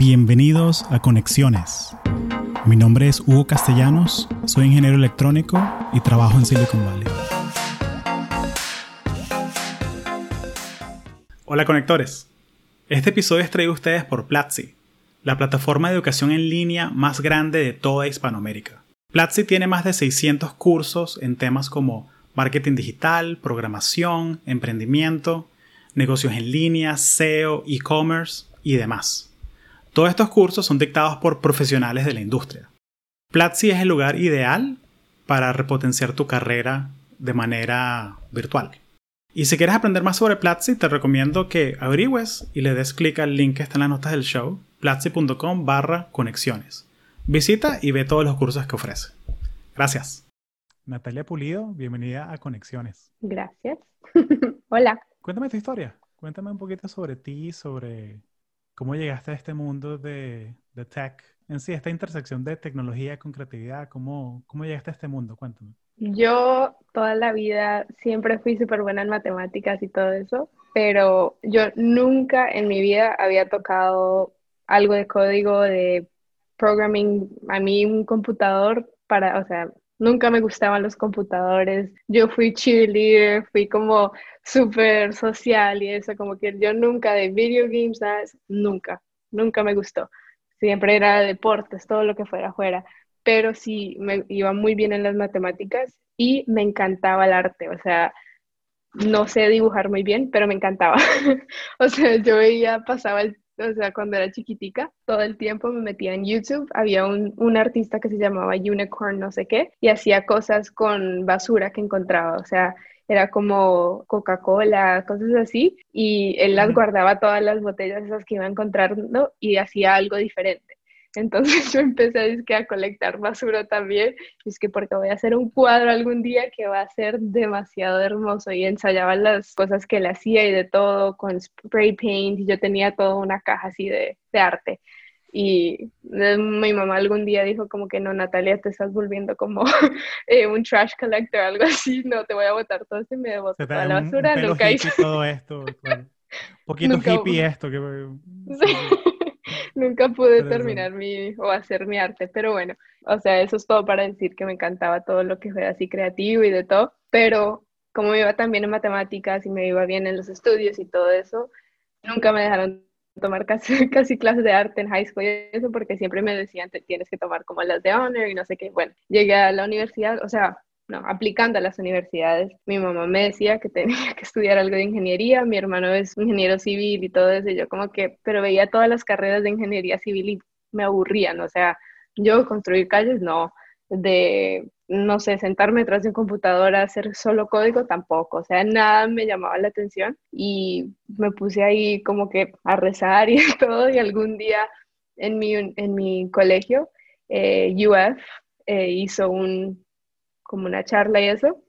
Bienvenidos a Conexiones. Mi nombre es Hugo Castellanos, soy ingeniero electrónico y trabajo en Silicon Valley. Hola conectores. Este episodio es traído a ustedes por Platzi, la plataforma de educación en línea más grande de toda Hispanoamérica. Platzi tiene más de 600 cursos en temas como marketing digital, programación, emprendimiento, negocios en línea, SEO, e-commerce y demás. Todos estos cursos son dictados por profesionales de la industria. Platzi es el lugar ideal para repotenciar tu carrera de manera virtual. Y si quieres aprender más sobre Platzi, te recomiendo que averigües y le des clic al link que está en las notas del show, platzi.com barra conexiones. Visita y ve todos los cursos que ofrece. Gracias. Natalia Pulido, bienvenida a Conexiones. Gracias. Hola. Cuéntame tu historia. Cuéntame un poquito sobre ti, sobre cómo llegaste a este mundo de, de tech. En sí, esta intersección de tecnología con creatividad, ¿cómo, cómo llegaste a este mundo? Cuéntame. Yo toda la vida siempre fui súper buena en matemáticas y todo eso, pero yo nunca en mi vida había tocado algo de código, de programming, a mí un computador para, o sea, nunca me gustaban los computadores. Yo fui cheerleader, fui como súper social y eso, como que yo nunca de video games, ¿sabes? Nunca, nunca me gustó. Siempre era deportes, todo lo que fuera afuera. Pero sí, me iba muy bien en las matemáticas y me encantaba el arte. O sea, no sé dibujar muy bien, pero me encantaba. o sea, yo veía, pasaba el o sea, cuando era chiquitica, todo el tiempo me metía en YouTube. Había un, un, artista que se llamaba Unicorn, no sé qué, y hacía cosas con basura que encontraba. O sea, era como Coca-Cola, cosas así, y él las guardaba todas las botellas esas que iba encontrando y hacía algo diferente. Entonces yo empecé a, a colectar basura también, es que porque voy a hacer un cuadro algún día que va a ser demasiado hermoso y ensayaba las cosas que él hacía y de todo con spray paint y yo tenía toda una caja así de, de arte. Y mi mamá algún día dijo como que no, Natalia, te estás volviendo como eh, un trash collector, algo así, no, te voy a botar todo y me botar toda la basura. Nunca hice todo esto, Un poquito hippie esto. Que... Sí. Nunca pude terminar mi o hacer mi arte, pero bueno, o sea, eso es todo para decir que me encantaba todo lo que fue así creativo y de todo, pero como me iba también en matemáticas y me iba bien en los estudios y todo eso, nunca me dejaron tomar casi, casi clases de arte en high school y eso porque siempre me decían, te tienes que tomar como las de honor y no sé qué. Bueno, llegué a la universidad, o sea, aplicando a las universidades. Mi mamá me decía que tenía que estudiar algo de ingeniería, mi hermano es ingeniero civil y todo eso, y yo como que, pero veía todas las carreras de ingeniería civil y me aburrían, o sea, yo construir calles, no, de, no sé, sentarme detrás de un computador a hacer solo código, tampoco, o sea, nada me llamaba la atención y me puse ahí como que a rezar y todo, y algún día en mi, en mi colegio, eh, UF, eh, hizo un, como una charla y eso,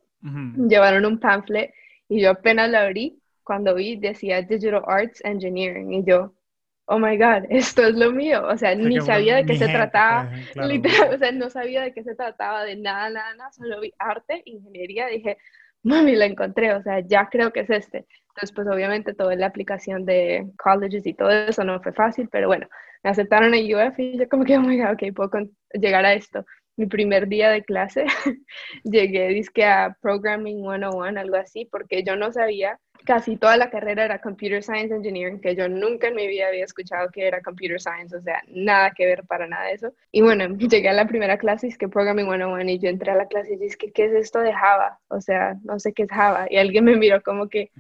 llevaron un pamphlet y yo apenas la abrí, cuando vi decía Digital Arts Engineering y yo, oh my god, esto es lo mío, o sea, ni sabía de qué se trataba, pues, literal, o sea, no sabía de qué se trataba, de nada, nada, nada, solo vi arte, ingeniería, dije, mami, la encontré, o sea, ya creo que es este. Entonces, pues obviamente toda la aplicación de colleges y todo eso no fue fácil, pero bueno, me aceptaron en UF y yo como que, oh my god, ok, puedo llegar a esto mi primer día de clase llegué disque a Programming 101, algo así, porque yo no sabía, casi toda la carrera era Computer Science Engineering, que yo nunca en mi vida había escuchado que era Computer Science, o sea, nada que ver para nada de eso. Y bueno, llegué a la primera clase, es que Programming 101, y yo entré a la clase y dije, ¿qué es esto de Java? O sea, no sé qué es Java. Y alguien me miró como que,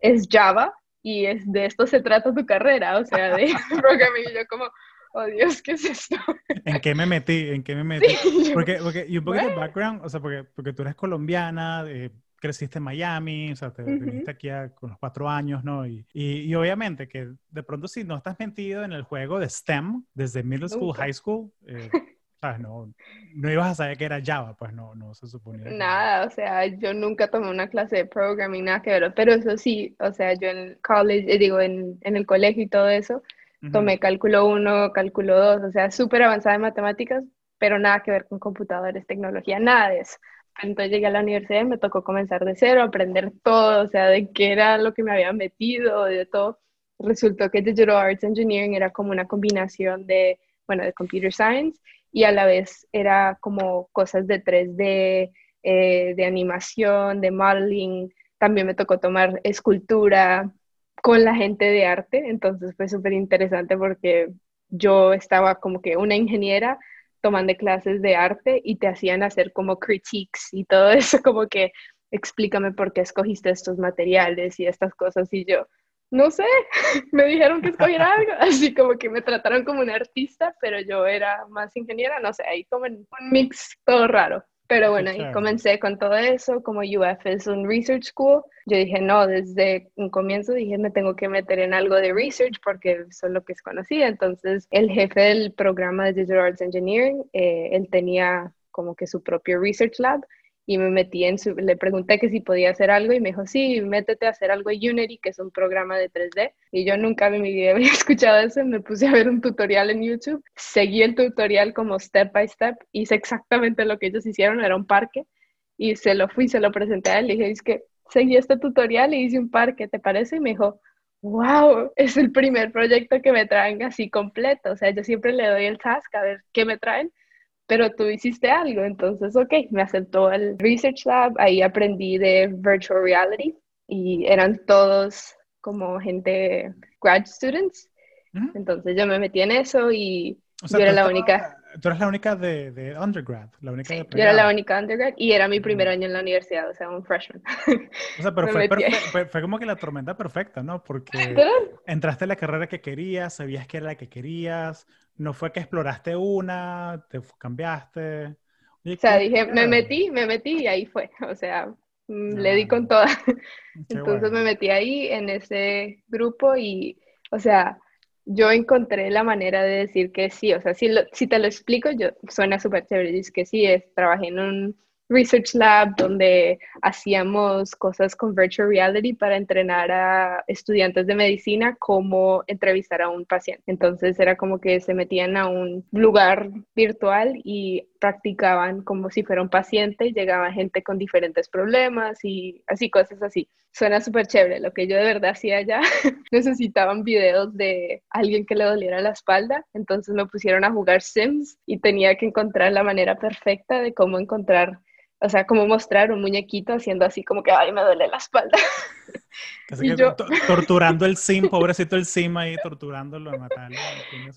¿es Java? Y es de esto se trata tu carrera, o sea, de programming. Y yo como, oh Dios, ¿qué es esto? ¿En qué me metí? ¿En qué me metí? Porque, porque, y un poquito de background, o sea, porque, porque tú eres colombiana, eh, creciste en Miami, o sea, te viniste aquí con los cuatro años, ¿no? Y, y, obviamente que de pronto si no estás metido en el juego de STEM, desde middle school, high school, eh, ¿sabes? No, no ibas a saber que era Java, pues no, no se suponía. Nada, o sea, yo nunca tomé una clase de programming, nada que ver, pero eso sí, o sea, yo en college, eh, digo, en, en el colegio y todo eso, Tomé cálculo 1, cálculo 2, o sea, súper avanzada en matemáticas, pero nada que ver con computadores, tecnología, nada de eso. Entonces llegué a la universidad y me tocó comenzar de cero, aprender todo, o sea, de qué era lo que me había metido, de todo. resultó que Digital Arts Engineering era como una combinación de, bueno, de Computer Science y a la vez era como cosas de 3D, eh, de animación, de modeling. También me tocó tomar escultura con la gente de arte, entonces fue súper interesante porque yo estaba como que una ingeniera tomando clases de arte y te hacían hacer como critiques y todo eso, como que explícame por qué escogiste estos materiales y estas cosas y yo, no sé, me dijeron que escogiera algo, así como que me trataron como una artista, pero yo era más ingeniera, no sé, ahí como un mix todo raro. Pero bueno, ahí comencé con todo eso, como UF es un research school, yo dije, no, desde un comienzo dije, me tengo que meter en algo de research porque eso es lo que es conocida. Entonces, el jefe del programa de Digital Arts Engineering, eh, él tenía como que su propio research lab y me metí en su, le pregunté que si podía hacer algo y me dijo, sí, métete a hacer algo en Unity, que es un programa de 3D. Y yo nunca en mi vida había escuchado eso, me puse a ver un tutorial en YouTube, seguí el tutorial como step by step, hice exactamente lo que ellos hicieron, era un parque, y se lo fui, se lo presenté a él, le dije, es que seguí este tutorial y hice un parque, ¿te parece? Y me dijo, wow, es el primer proyecto que me traen así completo, o sea, yo siempre le doy el task a ver qué me traen pero tú hiciste algo, entonces, ok, me aceptó al Research Lab, ahí aprendí de Virtual Reality y eran todos como gente, grad students, entonces yo me metí en eso y yo era la única. Tú eres la única de, de undergrad, la única sí, Yo era la única undergrad y era mi primer año en la universidad, o sea, un freshman. O sea, pero fue, fue, como que la tormenta perfecta, ¿no? Porque entraste a la carrera que querías, sabías que era la que querías, no fue que exploraste una, te cambiaste. o sea, dije, me metí, me metí y ahí fue. O sea, mm, le di con toda. Entonces me metí ahí en ese grupo y, o sea, yo encontré la manera de decir que sí. O sea, si, si te lo explico, yo suena súper chévere. Dices que sí, es, trabajé en un Research Lab donde hacíamos cosas con virtual reality para entrenar a estudiantes de medicina cómo entrevistar a un paciente. Entonces era como que se metían a un lugar virtual y practicaban como si fuera un paciente y llegaba gente con diferentes problemas y así, cosas así. Suena súper chévere. Lo que yo de verdad hacía allá, necesitaban videos de alguien que le doliera la espalda, entonces me pusieron a jugar Sims y tenía que encontrar la manera perfecta de cómo encontrar o sea, como mostrar un muñequito haciendo así como que, ay, me duele la espalda. y yo... torturando el sim, pobrecito el sim ahí, torturándolo a matarlo.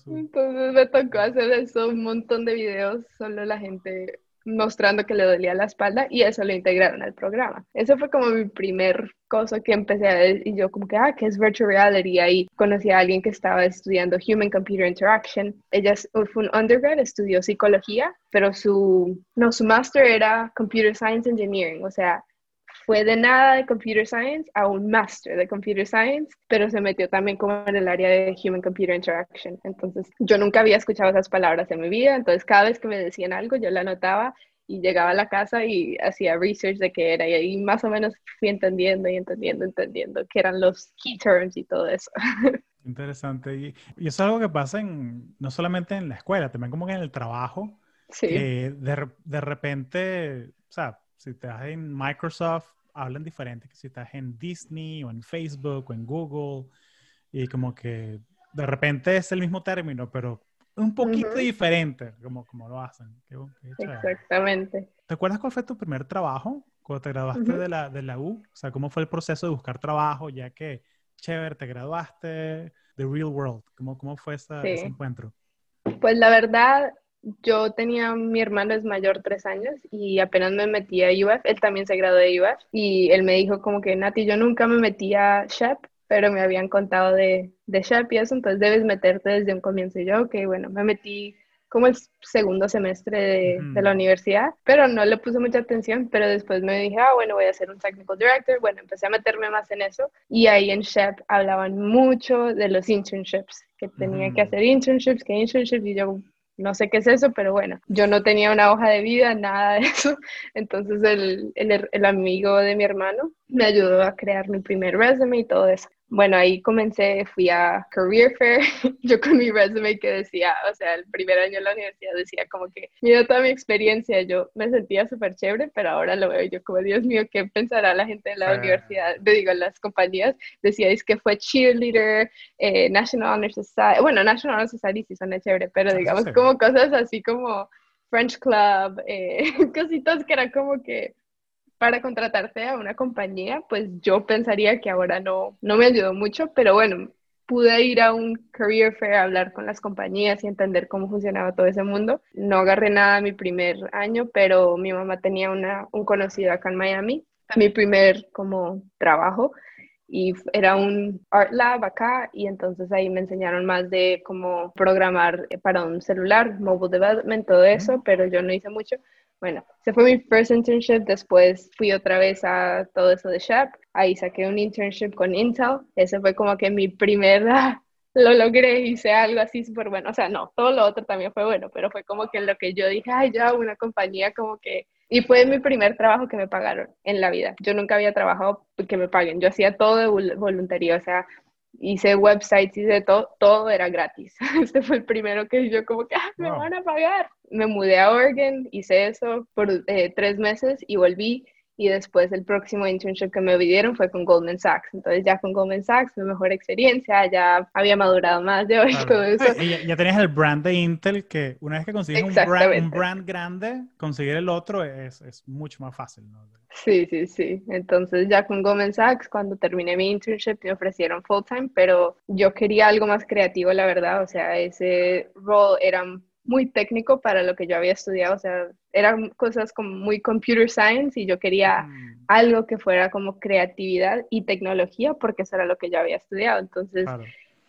Entonces me tocó hacer eso, un montón de videos, solo la gente mostrando que le dolía la espalda y eso lo integraron al programa. Eso fue como mi primer cosa que empecé a ver y yo como que, ah, ¿qué es virtual reality? Ahí conocí a alguien que estaba estudiando Human Computer Interaction. Ella fue un undergrad, estudió psicología, pero su, no, su master era Computer Science Engineering, o sea, fue de nada de Computer Science a un Master de Computer Science, pero se metió también como en el área de Human Computer Interaction. Entonces, yo nunca había escuchado esas palabras en mi vida, entonces cada vez que me decían algo, yo la anotaba y llegaba a la casa y hacía research de qué era y ahí más o menos fui entendiendo y entendiendo, entendiendo qué eran los key terms y todo eso. Interesante. Y, y eso es algo que pasa en, no solamente en la escuela, también como que en el trabajo. Sí. de, de repente, o sea, si estás en Microsoft, hablan diferente que si estás en Disney o en Facebook o en Google. Y como que de repente es el mismo término, pero un poquito diferente, como, como lo hacen. Exactamente. ¿Te acuerdas cuál fue tu primer trabajo cuando te graduaste de, la, de la U? O sea, ¿cómo fue el proceso de buscar trabajo ya que, chévere, te graduaste, The Real World? ¿Cómo, cómo fue ese encuentro? Pues la verdad, yo tenía, mi hermano es mayor tres años y apenas me metí a UF, él también se graduó de UF y él me dijo como que Nati, yo nunca me metí a SHEP, pero me habían contado de, de SHEP y eso, entonces debes meterte desde un comienzo. Y yo, ok, bueno, me metí como el segundo semestre de, de, la universidad, pero no le puse mucha atención, pero después me dije, ah, bueno, voy a ser un technical director, bueno, empecé a meterme más en eso y ahí en SHEP hablaban mucho de los internships, que tenía que hacer internships, que internships y yo, no sé qué es eso, pero bueno, yo no tenía una hoja de vida, nada de eso. Entonces el, el, el, amigo de mi hermano me ayudó a crear mi primer resume y todo eso. Bueno, ahí comencé, fui a Career Fair, yo con mi resume que decía, o sea, el primer año en la universidad decía como que, mira toda mi experiencia, yo me sentía súper chévere, pero ahora lo veo yo como, Dios mío, ¿qué pensará la gente de la universidad? Te digo, las compañías, decíais que fue cheerleader, eh, National Honor Society, bueno, National Honor Society sí suena chévere, pero ah, digamos como cosas así como French Club, eh, cositas que eran como que para contratarte a una compañía, pues yo pensaría que ahora no, no me ayudó mucho, pero bueno, pude ir a un career fair a hablar con las compañías y entender cómo funcionaba todo ese mundo. No agarré nada mi primer año, pero mi mamá tenía una, un conocido acá en Miami, mi primer como trabajo y era un art lab acá y entonces ahí me enseñaron más de cómo programar para un celular, mobile development, todo eso, pero yo no hice mucho. Bueno, ese fue mi first internship, después fui otra vez a todo eso de Shep, ahí saqué un internship con Intel, ese fue como que mi primera, lo logré, hice algo así súper bueno, o sea, no, todo lo otro también fue bueno, pero fue como que lo que yo dije, ay, ya, una compañía como que, y fue mi primer trabajo que me pagaron en la vida, yo nunca había trabajado que me paguen, yo hacía todo de voluntario, o sea, hice websites, hice todo, todo era gratis. Este fue el primero que yo como que, ah, me van a pagar. Me mudé a Oregon, hice eso por eh, tres meses y volví y después el próximo internship que me pidieron fue con Goldman Sachs. Entonces ya con Goldman Sachs, mi mejor experiencia, ya había madurado más de hoy todo eso. Y ya, tenías el brand de Intel que una vez que consigues un brand, un brand, grande, conseguir el otro es, es mucho más fácil. ¿no? Sí, sí, sí. Entonces ya con Goldman Sachs, cuando terminé mi internship, me ofrecieron full time, pero yo quería algo más creativo, la verdad. O sea, ese rol era muy técnico para lo que yo había estudiado, o sea, eran cosas como muy computer science y yo quería mm. algo que fuera como creatividad y tecnología porque eso era lo que yo había estudiado. Entonces,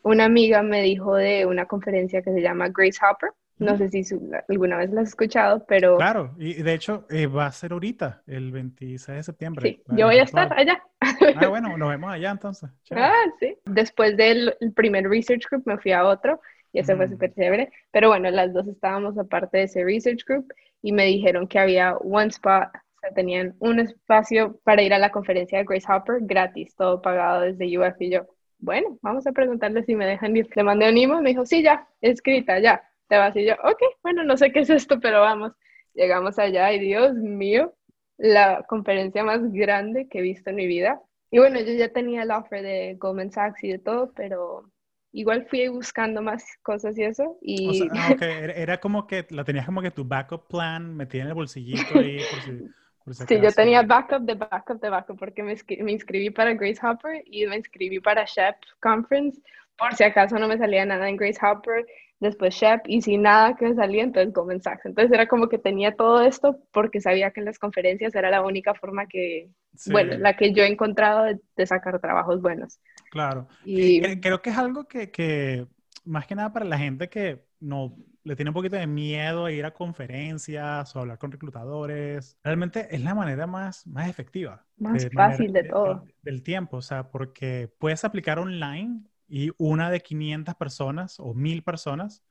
una amiga me dijo de una conferencia que se llama Grace Hopper. No sé si alguna vez la has escuchado, pero... Claro, y de hecho eh, va a ser ahorita, el 26 de septiembre. Sí, yo voy a estar allá. Ah, bueno, nos vemos allá entonces. Ah, sí. Después del primer research group me fui a otro y eso fue mm. súper chévere. Pero bueno, las dos estábamos aparte de ese research group y me dijeron que había one spot, o sea, tenían un espacio para ir a la conferencia de Grace Hopper gratis, todo pagado desde UF y yo. Bueno, vamos a preguntarle si me dejan ir. Le mandé un email, me dijo, sí, ya, escrita, ya, te vas y yo, ok, bueno, no sé qué es esto, pero vamos. Llegamos allá y Dios mío, la conferencia más grande que he visto en mi vida. Y bueno, yo ya tenía el offer de Goldman Sachs y de todo, pero igual fui buscando más cosas y eso. Y... Ah, era como que la tenías como que tu backup plan metida en el bolsillito ahí por si, Sí, yo tenía backup de backup de backup porque me, me, inscribí para Grace Hopper y me inscribí para Shep Conference por si acaso no me salía nada en Grace Hopper, después Shep y sin nada que me salía, entonces Goldman Sachs. Entonces era como que tenía todo esto porque sabía que en las conferencias era la única forma que, bueno, la que yo he encontrado de sacar trabajos buenos. Claro. Y creo que es algo que, más que nada para la gente que no le tiene un poquito de miedo a ir a conferencias o hablar con reclutadores, realmente es la manera más, más efectiva. Más fácil de, todo. del tiempo, o sea, porque puedes aplicar online y una de 500 personas o 1000 personas,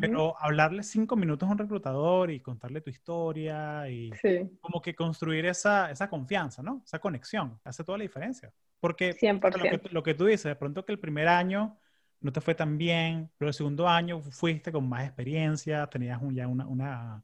pero hablarle cinco minutos a un reclutador y contarle tu historia y como que construir esa, esa confianza, ¿no? Esa conexión, hace toda la diferencia. Porque lo que, tú dices, de pronto que el primer año no te fue tan bien, pero el segundo año fuiste con más experiencia, tenías ya una, una,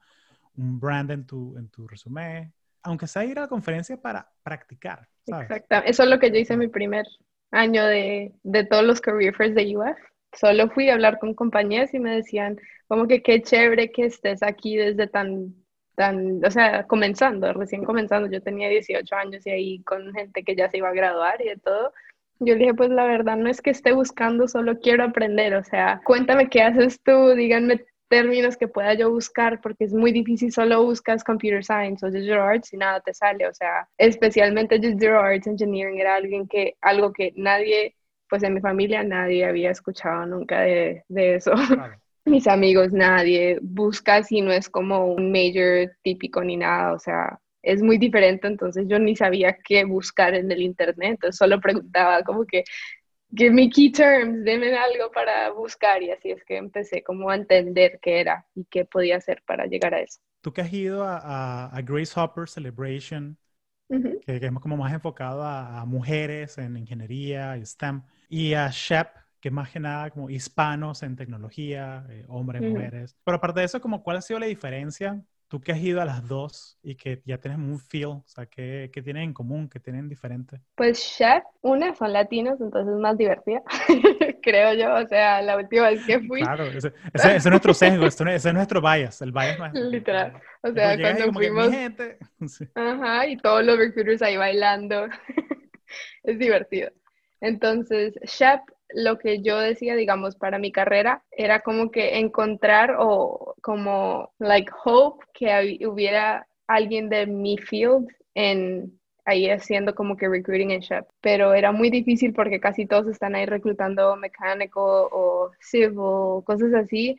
un brand en tu, en tu resumen, aunque sea ir a la conferencia para practicar. Exacto, eso es lo que yo hice en mi primer año de, de todos los career fairs de UF. Solo fui a hablar con compañías y me decían, como que qué chévere que estés aquí desde tan tan, o sea, comenzando, recién comenzando, yo tenía 18 años y ahí con gente que ya se iba a graduar y de todo. Yo le dije, pues la verdad no es que esté buscando, solo quiero aprender, o sea, cuéntame qué haces tú, díganme términos que pueda yo buscar, porque es muy difícil, solo buscas computer science o digital arts y nada te sale, o sea, especialmente digital arts engineering era alguien que, algo que nadie, pues en mi familia nadie había escuchado nunca de, de eso. mis amigos, nadie busca si no es como un major típico ni nada, o sea, es muy diferente, entonces yo ni sabía qué buscar en el internet, entonces solo preguntaba como que, give me key terms, denme algo para buscar y así es que empecé como a entender qué era y qué podía hacer para llegar a eso. Tú que has ido a, a, Grace Hopper Celebration, que, que, es como más enfocado a, a, mujeres en ingeniería y STEM, y a Shep, que es más que nada como hispanos en tecnología, eh, hombres, mujeres. Pero aparte de eso, como, ¿cuál ha sido la diferencia tú que has ido a las dos y que ya tienes un feel, o sea, ¿qué, qué tienen en común, qué tienen diferente? Pues Chef, una son latinos, entonces es más divertida, creo yo, o sea, la última vez que fui. Claro, ese, es nuestro sesgo, ese es nuestro bias, el bias más. Literal, o sea, cuando fuimos... Gente... Ajá, y todos los recruiters ahí bailando, es divertido. Entonces, Chef lo que yo decía, digamos, para mi carrera era como que encontrar o como, like, hope que hubiera alguien de mi field en ahí haciendo como que recruiting en Shep, pero era muy difícil porque casi todos están ahí reclutando mecánico o civil, cosas así.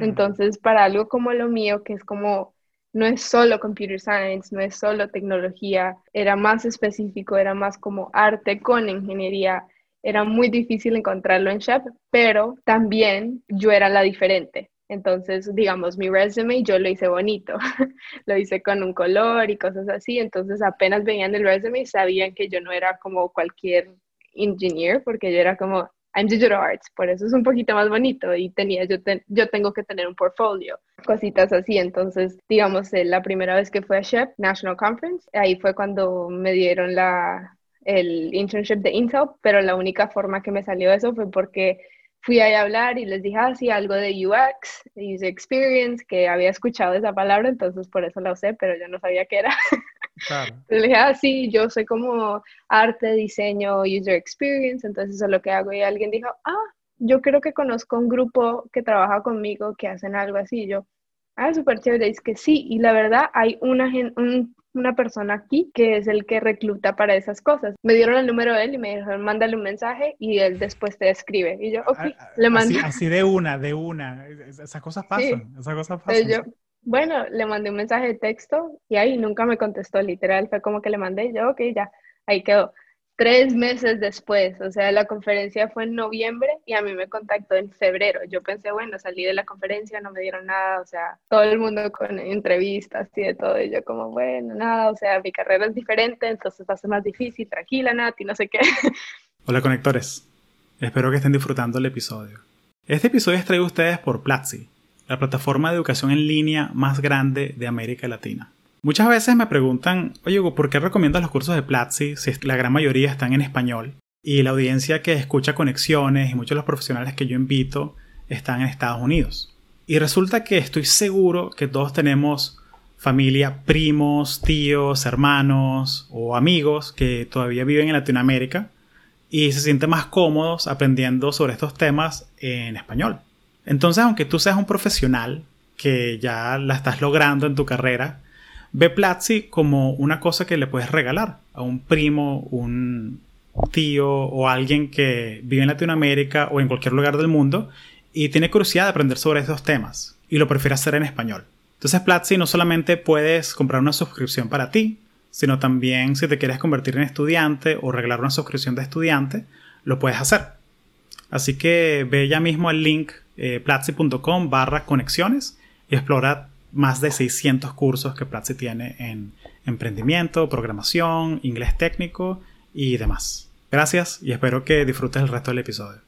Entonces, para algo como lo mío, que es como no es solo computer science, no es solo tecnología, era más específico, era más como arte con ingeniería era muy difícil encontrarlo en Chef, pero también yo era la diferente. Entonces, digamos, mi resume yo lo hice bonito, lo hice con un color y cosas así. Entonces, apenas veían el resume sabían que yo no era como cualquier engineer, porque yo era como, I'm digital arts, por eso es un poquito más bonito y tenía, yo, yo tengo que tener un portfolio, cositas así. Entonces, digamos, eh, la primera vez que fue a Chef National Conference, ahí fue cuando me dieron la, el internship de Intel, pero la única forma que me salió eso fue porque fui ahí a hablar y les dije ah, algo de UX, User Experience, que había escuchado esa palabra, entonces por eso la usé, pero yo no sabía qué era. Claro. les dije, ah, sí, yo soy como arte, diseño, User Experience, entonces eso es lo que hago. Y alguien dijo, ah, yo creo que conozco un grupo que trabaja conmigo que hacen algo así. Y yo, ah, súper chévere, es que sí, y la verdad hay una, un una persona aquí que es el que recluta para esas cosas. Me dieron el número de él y me dijeron, mándale un mensaje y él después te escribe. Y yo, ok, ah, le mandé. Así, de una, de una. Esas cosas pasan, esas cosas pasan. Yo, bueno, le mandé un mensaje de texto y ahí nunca me contestó, literal. Fue como que le mandé y yo, ok, ya, ahí quedó tres meses después, o sea, la conferencia fue en noviembre y a mí me contactó en febrero. Yo pensé, bueno, salí de la conferencia, no me dieron nada, o sea, todo el mundo con entrevistas y de todo, y yo como, bueno, nada, o sea, mi carrera es diferente, entonces va a ser más difícil, tranquila, Nati, no sé qué. Hola conectores, espero que estén disfrutando el episodio. Este episodio es traído a ustedes por Platzi, la plataforma de educación en línea más grande de América Latina. Muchas veces me preguntan, oye, ¿por qué recomiendas los cursos de Platzi si la gran mayoría están en español? Y la audiencia que escucha conexiones y muchos de los profesionales que yo invito están en Estados Unidos. Y resulta que estoy seguro que todos tenemos familia, primos, tíos, hermanos o amigos que todavía viven en Latinoamérica y se sienten más cómodos aprendiendo sobre estos temas en español. Entonces, aunque tú seas un profesional que ya la estás logrando en tu carrera, Ve Platzi como una cosa que le puedes regalar a un primo, un tío o alguien que vive en Latinoamérica o en cualquier lugar del mundo y tiene curiosidad de aprender sobre estos temas y lo prefiere hacer en español. Entonces Platzi no solamente puedes comprar una suscripción para ti, sino también si te quieres convertir en estudiante o regalar una suscripción de estudiante, lo puedes hacer. Así que ve ya mismo al link eh, platzi.com barra conexiones y explora más de 600 cursos que Platzi tiene en emprendimiento, programación, inglés técnico y demás. Gracias y espero que disfrutes el resto del episodio.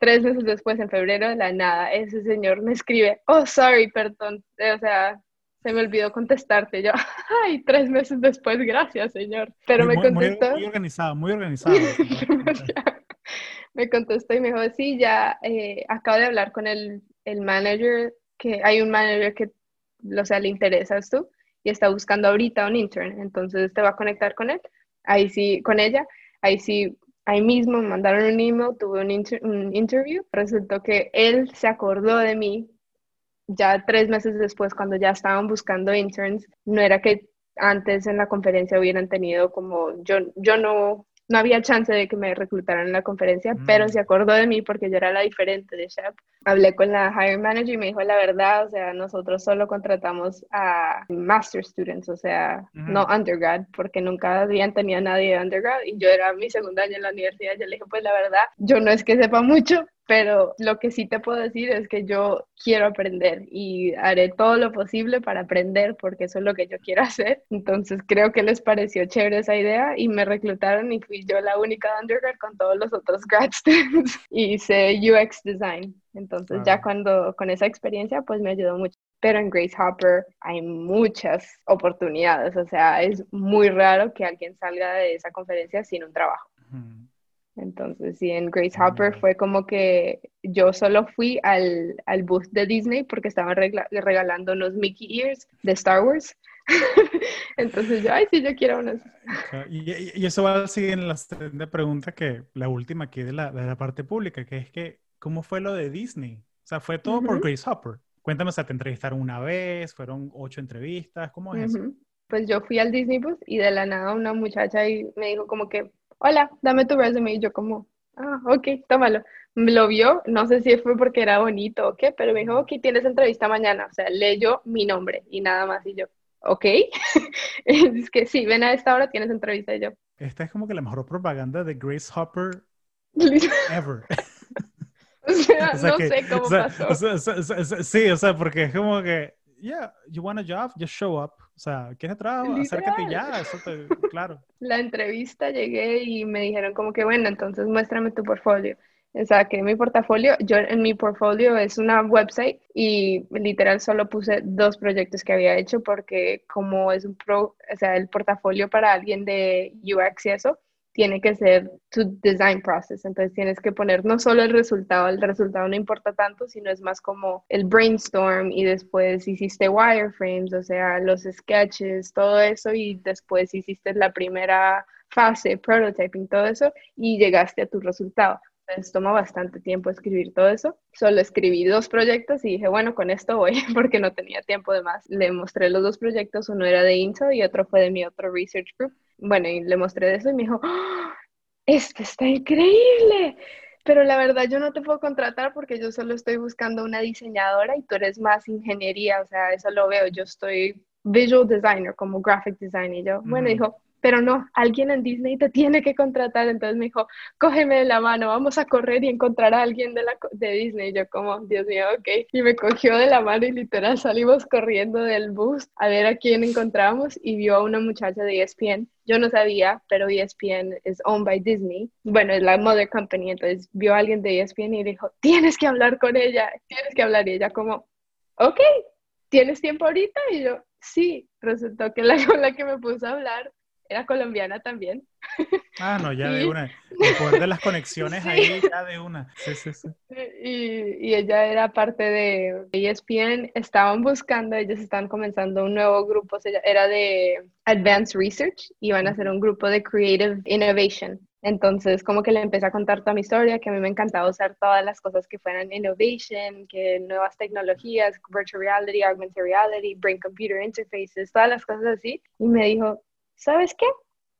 Tres meses después, en febrero, de la nada, ese señor me escribe, oh, sorry, perdón, o sea, se me olvidó contestarte. Yo, ay, tres meses después, gracias, señor. Pero me contestó. Muy, organizado, muy organizado. me contestó y me dijo, sí, ya eh, acabo de hablar con el, el manager, que hay un manager que o sea, le interesas tú y está buscando ahorita un intern, entonces te va a conectar con él, ahí sí, con ella, ahí sí, ahí mismo me mandaron un email, tuve un, un interview, resultó que él se acordó de mí ya tres meses después, cuando ya estaban buscando interns, no era que antes en la conferencia hubieran tenido como, yo, yo no, no había chance de que me reclutaran en la conferencia, pero mm. se acordó de mí porque yo era la diferente de Shep. hablé con la hiring manager y me dijo la verdad, o sea, nosotros solo contratamos a master students, o sea, no undergrad, porque nunca habían tenido nadie de undergrad y yo era mi segundo año en la universidad. Yo le dije, pues la verdad, yo no es que sepa mucho, pero lo que sí te puedo decir es que yo quiero aprender y haré todo lo posible para aprender porque eso es lo que yo quiero hacer. Entonces creo que les pareció chévere esa idea y me reclutaron y fui yo la única de undergrad con todos los otros grad students y hice UX design. Entonces ya cuando con esa experiencia pues me ayudó mucho. Pero en Grace Hopper hay muchas oportunidades, o sea, es muy raro que alguien salga de esa conferencia sin un trabajo. Entonces, sí, en Grace Hopper fue como que yo solo fui al, al booth de Disney porque estaban regalando unos Mickey Ears de Star Wars. Entonces yo, ay, sí, yo quiero unos. Y, y, eso va a seguir en la siguiente pregunta que la última aquí de la, de la parte pública, que es que, ¿cómo fue lo de Disney? O sea, fue todo por Grace Hopper. Cuéntame, o sea, te entrevistaron una vez, fueron ocho entrevistas, ¿cómo es eso? Pues yo fui al Disney Booth y de la nada una muchacha y me dijo como que, hola, dame tu resume. Y yo como, ah, ok, tómalo. Lo vio, no sé si fue porque era bonito o qué, pero me dijo, ok, tienes entrevista mañana. O sea, leyó mi nombre y nada más. Y yo, ok. es que sí, ven a esta hora, tienes entrevista. Y yo. Esta es como que la mejor propaganda de Grace Hopper ever. o sea, no sé cómo pasó. sí, o sea, porque es como que yeah, you want a job, just show up. O sea, ¿quieres trabajo? Acércate ya, eso te, claro. La entrevista llegué y me dijeron como que, bueno, entonces muéstrame tu portfolio. O sea, que mi portafolio, yo en mi portfolio es una website y literal solo puse dos proyectos que había hecho porque como es un pro, o sea, el portafolio para alguien de UX y eso, tiene que ser tu design process. Entonces tienes que poner no solo el resultado, el resultado no importa tanto, sino es más como el brainstorm y después hiciste wireframes, o sea, los sketches, todo eso y después hiciste la primera fase, prototyping, todo eso y llegaste a tu resultado. Entonces toma bastante tiempo escribir todo eso. Solo escribí dos proyectos y dije, bueno, con esto voy porque no tenía tiempo de más. Le mostré los dos proyectos, uno era de Intel y otro fue de mi otro research group bueno, y le mostré de eso y me dijo, ¡Ah! esto está increíble. Pero la verdad yo no te puedo contratar porque yo solo estoy buscando una diseñadora y tú eres más ingeniería, o sea, eso lo veo. Yo estoy visual designer, como graphic designer. Y yo, bueno, dijo, pero no, alguien en Disney te tiene que contratar. Entonces me dijo, cógeme de la mano, vamos a correr y encontrar a alguien de, la, de Disney. Y yo como, Dios mío, ok. Y me cogió de la mano y literal salimos corriendo del bus a ver a quién encontramos y vio a una muchacha de ESPN. Yo no sabía, pero ESPN es owned by Disney. Bueno, es la mother company. Entonces vio a alguien de ESPN y dijo, tienes que hablar con ella, tienes que hablar. Y ella como, ok, ¿tienes tiempo ahorita? Y yo, sí. Resultó que la la que me puse a hablar era colombiana también. Ah, no, ya de una. El poder de las conexiones ahí, ya de una. Sí, sí, sí. Y, y, ella era parte de ESPN. Estaban buscando, ellos estaban comenzando un nuevo grupo, era de Advanced Research, y iban a hacer un grupo de Creative Innovation. Entonces, como que le empecé a contar toda mi historia, que a mí me encantaba usar todas las cosas que fueran innovation, que nuevas tecnologías, virtual reality, augmented reality, brain computer interfaces, todas las cosas así. Y me dijo, ¿sabes qué?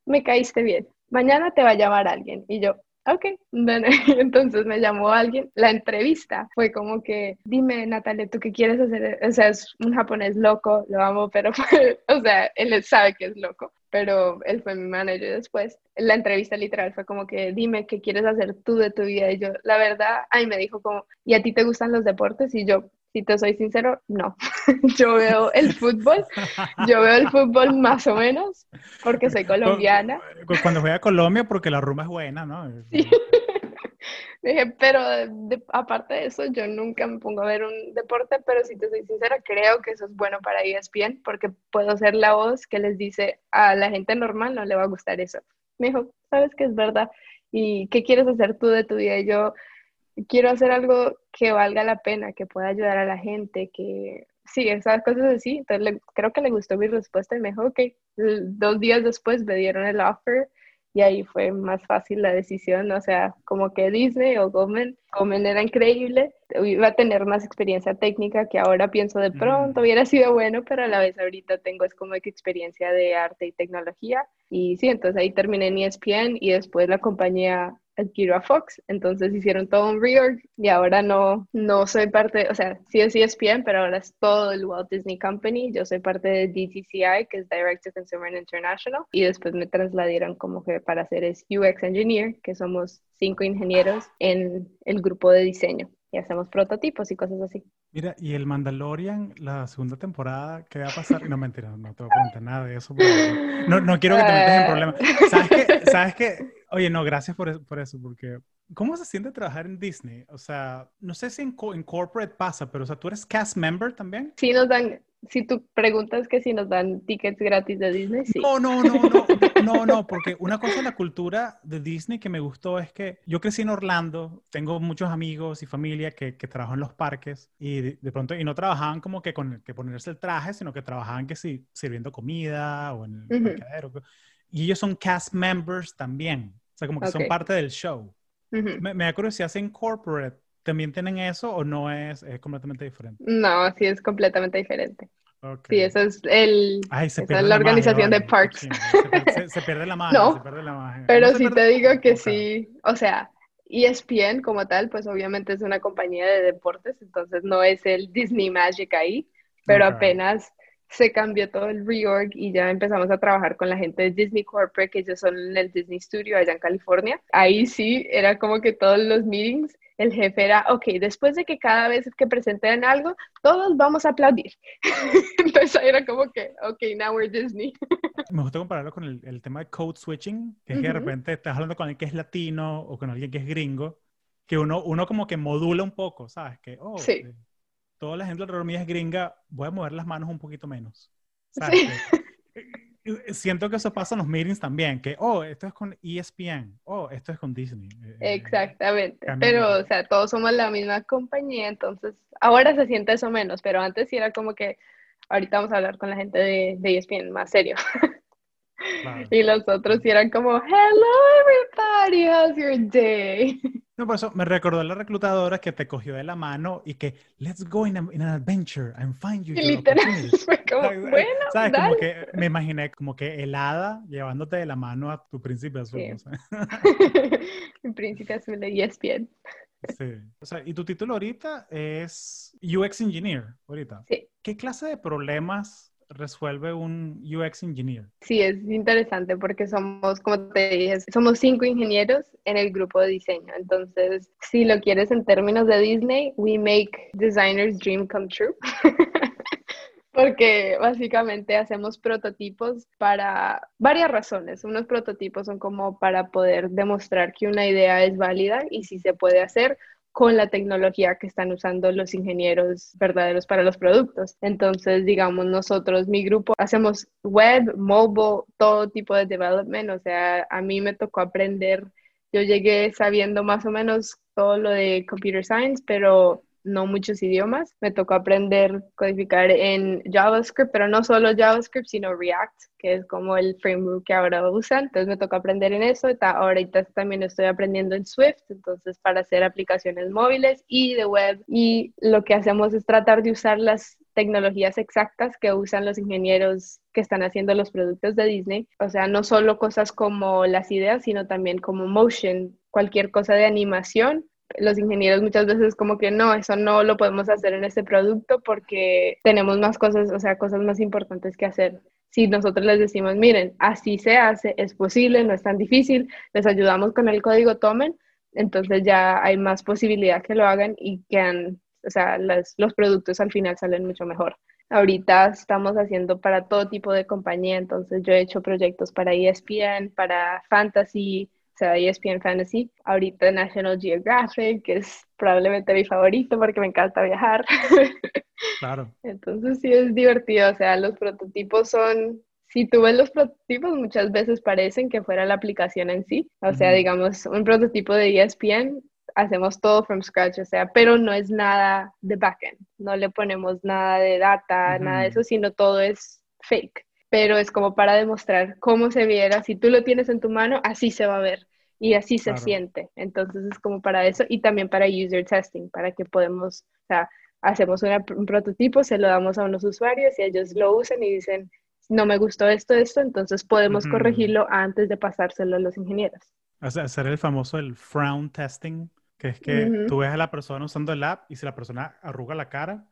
Me caíste bien. Mañana te va a llamar alguien. Y yo, ok, entonces me llamó alguien. La entrevista fue como que, dime, Natalia, ¿tú qué quieres hacer? O sea, es un japonés loco, lo amo, pero, o sea, él sabe que es loco, pero él fue mi manager después. La entrevista literal fue como que, dime, ¿qué quieres hacer tú de tu vida? Y yo, la verdad, ahí me dijo como, ¿y a ti te gustan los deportes? Y yo, si te soy sincero, no. yo veo el fútbol, yo veo el fútbol más o menos, porque soy colombiana. Cuando voy a Colombia, porque la rumba es buena, ¿no? Sí. Dije, pero aparte de eso, yo nunca me pongo a ver un deporte, pero si te soy sincera, creo que eso es bueno para ESPN, porque puedo ser la voz que les dice a la gente normal no le va a gustar eso. Me dijo, sabes que es verdad, ¿y qué quieres hacer tú de tu vida? Y yo, quiero hacer algo que valga la pena, que pueda ayudar a la gente, que sí, esas cosas así. Entonces creo que le gustó mi respuesta y me dijo, ok, dos días después me dieron el offer y ahí fue más fácil la decisión, o sea, como que Disney o Gomen, Gomen era increíble, iba a tener más experiencia técnica que ahora pienso de pronto hubiera sido bueno, pero a la vez ahorita tengo es como que experiencia de arte y tecnología y sí, entonces ahí terminé en ESPN y después la compañía adquirió a Fox, entonces hicieron todo un reorg y ahora no, no soy parte, o sea, sí es ESPN, pero ahora es todo el Walt Disney Company, yo soy parte de DTCI, que es Direct to Consumer International, y después me trasladaron como que para hacer es UX Engineer, que somos cinco ingenieros en el grupo de diseño y hacemos prototipos y cosas así. Mira, y el Mandalorian, la segunda temporada, ¿qué va a pasar? No, mentira, no te voy a preguntar nada de eso. No, no quiero que te metas en problemas. ¿Sabes qué? ¿Sabes qué? Oye, no, gracias por eso, por eso, porque ¿cómo se siente trabajar en Disney? O sea, no sé si en, en corporate pasa, pero o sea, ¿tú eres cast member también? Sí, nos dan, si tú preguntas que si nos dan tickets gratis de Disney, sí. No, no, no, no, no, no, porque una cosa de la cultura de Disney que me gustó es que yo crecí en Orlando, tengo muchos amigos y familia que, que trabajan en los parques y de, pronto, y no trabajaban como que con que ponerse el traje, sino que trabajaban que sí, sirviendo comida o en el parqueadero. Y ellos son cast members también, o sea, como que son parte del show. me, me da curiosidad si en corporate ¿También tienen eso o no es, es completamente diferente? No, sí es completamente diferente. Sí, eso es el, esa es la, organización de parks. Se, pierde la magia. No, se pierde la magia. pero sí te digo que sí, o sea, ESPN como tal, pues obviamente es una compañía de deportes, entonces no es el Disney Magic ahí, pero apenas se cambió todo el reorg y ya empezamos a trabajar con la gente de Disney Corporate, que ellos son en el Disney Studio allá en California. Ahí sí, era como que todos los meetings el jefe era, ok, después de que cada vez que presenten algo, todos vamos a aplaudir. Entonces ahí era como que, ok, now we're Disney. Me gusta compararlo con el, tema de code switching, que es que de repente estás hablando con alguien que es latino o con alguien que es gringo, que uno, uno como que modula un poco, ¿sabes? Que, oh, sí. eh, toda la gente alrededor mío es gringa, voy a mover las manos un poquito menos. ¿sabes? Sí. siento que eso pasa en los meetings también, que, oh, esto es con ESPN, oh, esto es con Disney. Eh, eh, Exactamente, pero, o sea, todos somos la misma compañía, entonces, ahora se siente eso menos, pero antes sí era como que, ahorita vamos a hablar con la gente de, de ESPN más serio. Y los otros eran como, hello everybody, how's your day? No, por eso me recordó la reclutadora que te cogió de la mano y que, let's go in, an adventure and find you. Y literal, fue como, bueno, ¿sabes? Como que me imaginé como que helada llevándote de la mano a tu príncipe azul. Sí. Mi príncipe azul de ESPN. Sí. O sea, y tu título ahorita es UX Engineer, ahorita. Sí. ¿Qué clase de problemas resuelve un UX engineer? Sí, es interesante porque somos, como te dije, somos cinco ingenieros en el grupo de diseño. Entonces, si lo quieres en términos de Disney, we make designers dream come true. porque básicamente hacemos prototipos para varias razones. Unos prototipos son como para poder demostrar que una idea es válida y si se puede hacer con la tecnología que están usando los ingenieros verdaderos para los productos. Entonces, digamos, nosotros, mi grupo, hacemos web, mobile, todo tipo de development. O sea, a mí me tocó aprender, yo llegué sabiendo más o menos todo lo de computer science, pero no muchos idiomas. Me tocó aprender codificar en JavaScript, pero no solo JavaScript, sino React, que es como el framework que ahora usan. Entonces me tocó aprender en eso. Ahorita también estoy aprendiendo en Swift, entonces para hacer aplicaciones móviles y de web. Y lo que hacemos es tratar de usar las tecnologías exactas que usan los ingenieros que están haciendo los productos de Disney. O sea, no solo cosas como las ideas, sino también como motion, cualquier cosa de animación los ingenieros muchas veces como que no, eso no lo podemos hacer en este producto porque tenemos más cosas, o sea, cosas más importantes que hacer. Si nosotros les decimos, miren, así se hace, es posible, no es tan difícil, les ayudamos con el código, tomen, entonces ya hay más posibilidad que lo hagan y que o sea, los productos al final salen mucho mejor. Ahorita estamos haciendo para todo tipo de compañía, entonces yo he hecho proyectos para ESPN, para Fantasy, sea, ESPN Fantasy, ahorita National Geographic, que es probablemente mi favorito porque me encanta viajar. Claro. Entonces sí es divertido, o sea, los prototipos son, si tú ves los prototipos, muchas veces parecen que fuera la aplicación en sí. O sea, digamos, un prototipo de ESPN, hacemos todo from scratch, o sea, pero no es nada de backend, no le ponemos nada de data, nada de eso, sino todo es fake pero es como para demostrar cómo se viera, si tú lo tienes en tu mano, así se va a ver y así se siente. Entonces es como para eso y también para user testing, para que podemos, o sea, hacemos un prototipo, se lo damos a unos usuarios y ellos lo usan y dicen, no me gustó esto, esto, entonces podemos corregirlo antes de pasárselo a los ingenieros. hacer el famoso el frown testing, que es que tú ves a la persona usando el app y si la persona arruga la cara,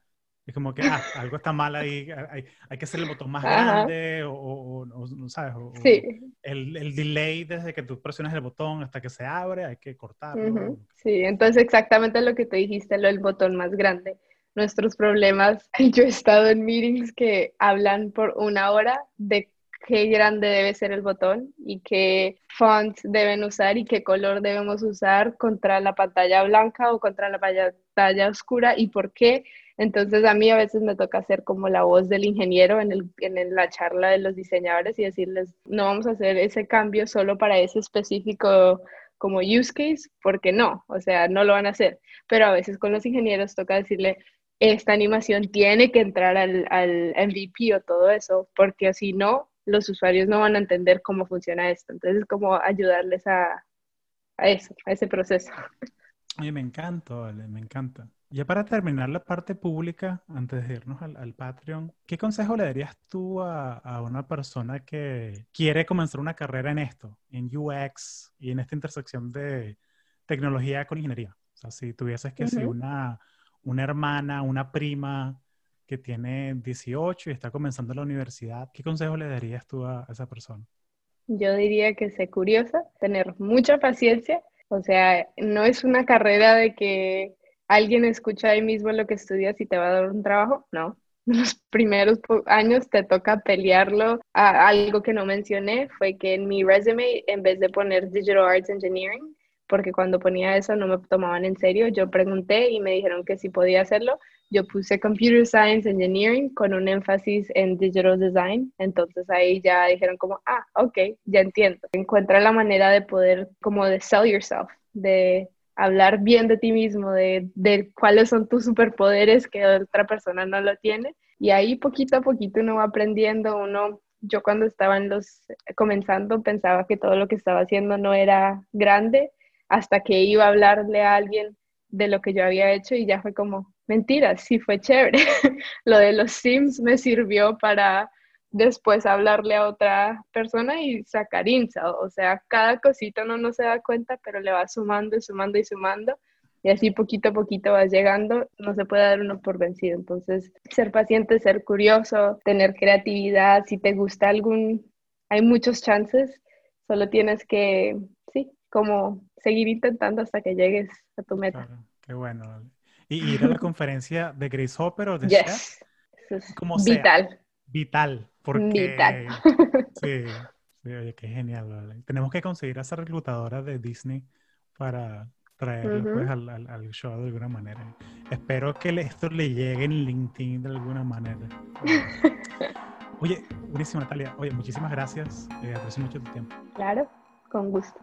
es como que ah, algo está mal ahí, hay, hay, que hacer el botón más grande o, o, ¿sabes? sí. el, el, delay desde que tú presionas el botón hasta que se abre, hay que cortarlo. Sí, entonces exactamente lo que te dijiste, lo del botón más grande. Nuestros problemas, yo he estado en meetings que hablan por una hora de qué grande debe ser el botón y qué font deben usar y qué color debemos usar contra la pantalla blanca o contra la pantalla oscura y por qué. Entonces a mí a veces me toca hacer como la voz del ingeniero en, el, en la charla de los diseñadores y decirles, no vamos a hacer ese cambio solo para ese específico como use case, porque no, o sea, no lo van a hacer. Pero a veces con los ingenieros toca decirle, esta animación tiene que entrar al, al MVP o todo eso, porque si no, los usuarios no van a entender cómo funciona esto. Entonces, es como ayudarles a, a eso, a ese proceso. Oye, me encanta, me encanta. Ya para terminar la parte pública, antes de irnos al, Patreon, ¿qué consejo le darías tú a, a, una persona que quiere comenzar una carrera en esto, en UX y en esta intersección de tecnología con ingeniería? O sea, si tuvieses que ser una, una hermana, una prima que tiene 18 y está comenzando la universidad, ¿qué consejo le darías tú a esa persona? Yo diría que sea curiosa, tener mucha paciencia, o sea, no es una carrera de que alguien escucha ahí mismo lo que estudias y te va a dar un trabajo, no. Los primeros años te toca pelearlo. algo que no mencioné fue que en mi resume, en vez de poner Digital Arts Engineering, porque cuando ponía eso no me tomaban en serio. Yo pregunté y me dijeron que sí podía hacerlo. Yo puse Computer Science Engineering con un énfasis en Digital Design. Entonces ahí ya dijeron como, ah, ok, ya entiendo. Encuentra la manera de poder como de sell yourself, de hablar bien de ti mismo, de, de cuáles son tus superpoderes que otra persona no lo tiene. Y ahí poquito a poquito uno va aprendiendo, uno yo cuando estaba en los comenzando pensaba que todo lo que estaba haciendo no era grande hasta que iba a hablarle a alguien de lo que yo había hecho y ya fue como, mentira, sí fue chévere. lo de los Sims me sirvió para después hablarle a otra persona y sacar insa. O sea, cada cosita uno no se da cuenta, pero le va sumando y sumando y sumando. Y así poquito a poquito va llegando, no se puede dar uno por vencido. Entonces, ser paciente, ser curioso, tener creatividad, si te gusta algún, hay muchos chances, solo tienes que, como seguir intentando hasta que llegues a tu meta. qué bueno. ¿Y ir a la conferencia de Grace Hopper o de yes. Como vital. Vital, porque... Vital. sí, sí, oye, qué genial. Tenemos que conseguir a esa reclutadora de Disney para traerla pues, al, al, show de alguna manera. Espero que esto le llegue en LinkedIn de alguna manera. Oye, buenísimo Natalia. Oye, muchísimas gracias. Eh, aprecio mucho tu tiempo. Claro, con gusto.